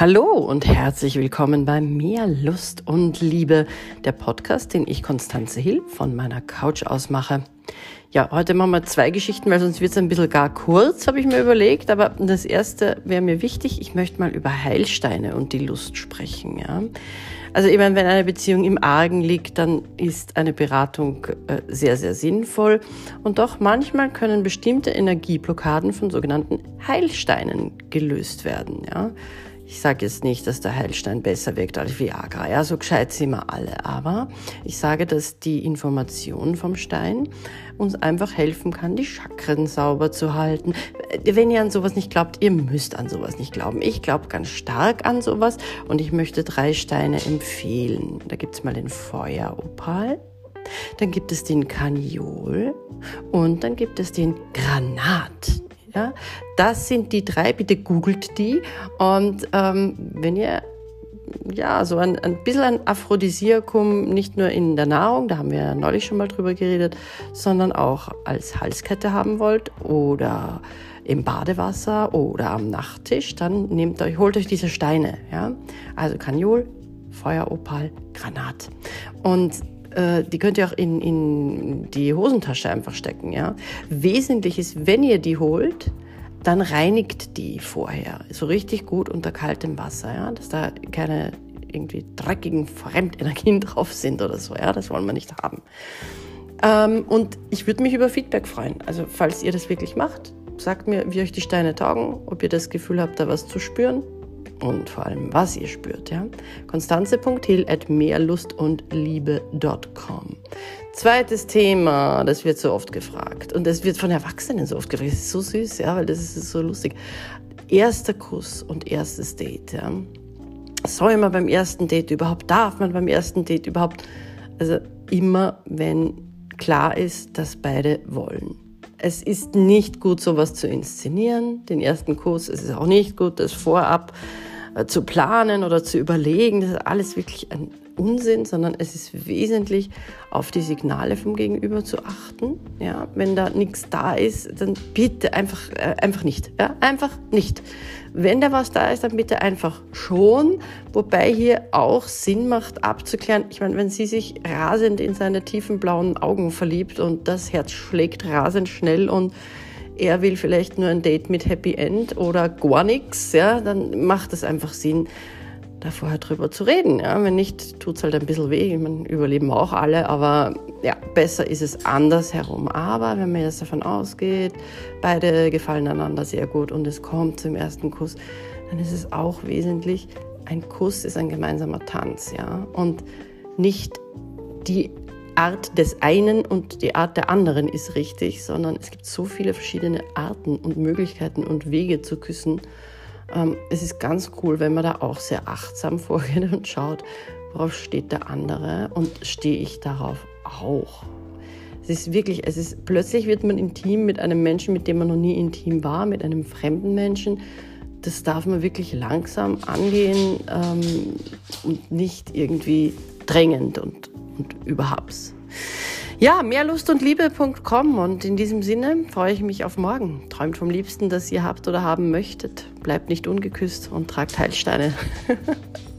Hallo und herzlich willkommen bei Mehr Lust und Liebe, der Podcast, den ich Konstanze Hill von meiner Couch aus mache. Ja, heute machen wir zwei Geschichten, weil sonst wird es ein bisschen gar kurz, habe ich mir überlegt. Aber das erste wäre mir wichtig. Ich möchte mal über Heilsteine und die Lust sprechen. Ja, also ich meine, wenn eine Beziehung im Argen liegt, dann ist eine Beratung äh, sehr, sehr sinnvoll. Und doch manchmal können bestimmte Energieblockaden von sogenannten Heilsteinen gelöst werden. Ja. Ich sage jetzt nicht, dass der Heilstein besser wirkt als Viagra. Ja, so gescheit sind wir alle. Aber ich sage, dass die Information vom Stein uns einfach helfen kann, die Chakren sauber zu halten. Wenn ihr an sowas nicht glaubt, ihr müsst an sowas nicht glauben. Ich glaube ganz stark an sowas und ich möchte drei Steine empfehlen. Da gibt's mal den Feueropal. Dann gibt es den Kaniol und dann gibt es den Granat. Ja, das sind die drei, bitte googelt die. Und ähm, wenn ihr ja, so ein, ein bisschen ein Aphrodisiakum, nicht nur in der Nahrung, da haben wir ja neulich schon mal drüber geredet, sondern auch als Halskette haben wollt oder im Badewasser oder am Nachttisch, dann nehmt euch, holt euch diese Steine, ja. Also Kaniol, Feueropal, Granat. Und äh, die könnt ihr auch in, in die Hosentasche einfach stecken. Ja? Wesentlich ist, wenn ihr die holt, dann reinigt die vorher so richtig gut unter kaltem Wasser, ja? dass da keine irgendwie dreckigen Fremdenergien drauf sind oder so. Ja? Das wollen wir nicht haben. Ähm, und ich würde mich über Feedback freuen. Also falls ihr das wirklich macht, sagt mir, wie euch die Steine taugen, ob ihr das Gefühl habt, da was zu spüren und vor allem, was ihr spürt. Ja? Konstanze.hill at mehrlustundliebe.com. Zweites Thema, das wird so oft gefragt und das wird von Erwachsenen so oft gefragt. Das ist so süß, ja, weil das ist so lustig. Erster Kuss und erstes Date. Ja? Soll man beim ersten Date überhaupt, darf man beim ersten Date überhaupt, also immer, wenn klar ist, dass beide wollen. Es ist nicht gut, sowas zu inszenieren. Den ersten Kuss es ist auch nicht gut, das vorab zu planen oder zu überlegen. Das ist alles wirklich ein Unsinn, sondern es ist wesentlich auf die Signale vom Gegenüber zu achten. Ja, wenn da nichts da ist, dann bitte einfach, äh, einfach nicht. Ja, einfach nicht. Wenn da was da ist, dann bitte einfach schon. Wobei hier auch Sinn macht, abzuklären. Ich meine, wenn sie sich rasend in seine tiefen blauen Augen verliebt und das Herz schlägt rasend schnell und er will vielleicht nur ein Date mit Happy End oder gar nichts, ja, dann macht es einfach Sinn, da vorher drüber zu reden. Ja. Wenn nicht, tut es halt ein bisschen weh. Ich meine, überleben auch alle, aber ja, besser ist es andersherum. Aber wenn man jetzt davon ausgeht, beide gefallen einander sehr gut und es kommt zum ersten Kuss, dann ist es auch wesentlich, ein Kuss ist ein gemeinsamer Tanz, ja. Und nicht die Art des einen und die Art der anderen ist richtig, sondern es gibt so viele verschiedene Arten und Möglichkeiten und Wege zu küssen. Ähm, es ist ganz cool, wenn man da auch sehr achtsam vorgeht und schaut, worauf steht der andere und stehe ich darauf auch. Es ist wirklich, es ist plötzlich wird man intim mit einem Menschen, mit dem man noch nie intim war, mit einem fremden Menschen. Das darf man wirklich langsam angehen ähm, und nicht irgendwie drängend und und überhaupt. Ja, mehr Lust und Liebe.com und in diesem Sinne freue ich mich auf morgen. Träumt vom Liebsten, das ihr habt oder haben möchtet. Bleibt nicht ungeküsst und tragt Heilsteine.